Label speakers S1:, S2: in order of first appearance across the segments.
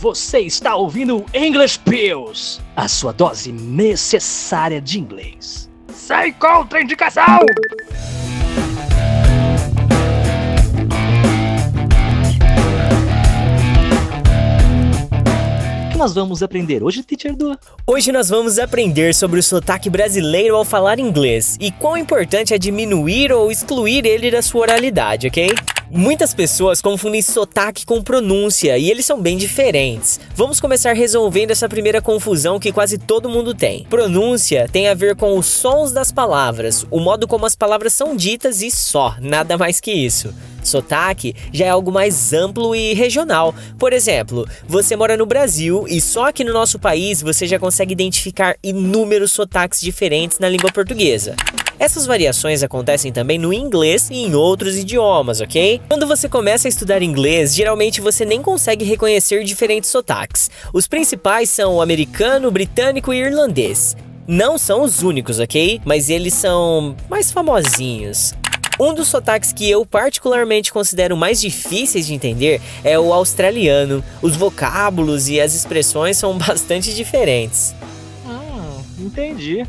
S1: Você está ouvindo English Pills, a sua dose necessária de inglês. Sem contraindicação! Nós vamos aprender hoje, Teacher Du?
S2: Hoje nós vamos aprender sobre o sotaque brasileiro ao falar inglês e quão importante é diminuir ou excluir ele da sua oralidade, ok? Muitas pessoas confundem sotaque com pronúncia e eles são bem diferentes. Vamos começar resolvendo essa primeira confusão que quase todo mundo tem. Pronúncia tem a ver com os sons das palavras, o modo como as palavras são ditas e só, nada mais que isso. Sotaque já é algo mais amplo e regional. Por exemplo, você mora no Brasil e só aqui no nosso país você já consegue identificar inúmeros sotaques diferentes na língua portuguesa. Essas variações acontecem também no inglês e em outros idiomas, ok? Quando você começa a estudar inglês, geralmente você nem consegue reconhecer diferentes sotaques. Os principais são o americano, britânico e irlandês. Não são os únicos, ok? Mas eles são mais famosinhos. Um dos sotaques que eu particularmente considero mais difíceis de entender é o australiano. Os vocábulos e as expressões são bastante diferentes.
S1: Hum, entendi.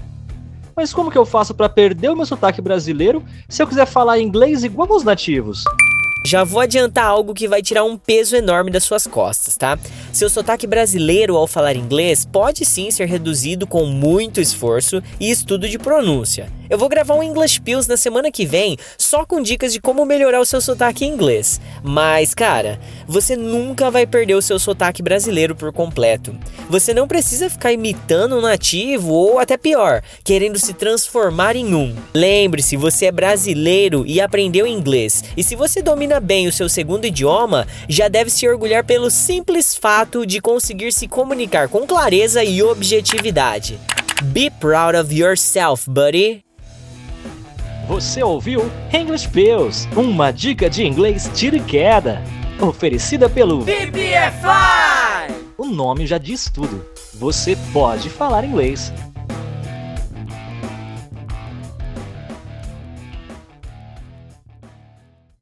S1: Mas como que eu faço para perder o meu sotaque brasileiro se eu quiser falar inglês igual aos nativos?
S2: Já vou adiantar algo que vai tirar um peso enorme das suas costas, tá? Seu sotaque brasileiro ao falar inglês pode sim ser reduzido com muito esforço e estudo de pronúncia. Eu vou gravar um English Pills na semana que vem só com dicas de como melhorar o seu sotaque em inglês. Mas, cara, você nunca vai perder o seu sotaque brasileiro por completo. Você não precisa ficar imitando um nativo ou até pior, querendo se transformar em um. Lembre-se, você é brasileiro e aprendeu inglês. E se você domina bem o seu segundo idioma, já deve se orgulhar pelo simples fato de conseguir se comunicar com clareza e objetividade. Be proud of yourself, buddy.
S1: Você ouviu English Pills, uma dica de inglês tiro e queda, oferecida pelo
S2: BBFI!
S1: O nome já diz tudo. Você pode falar inglês.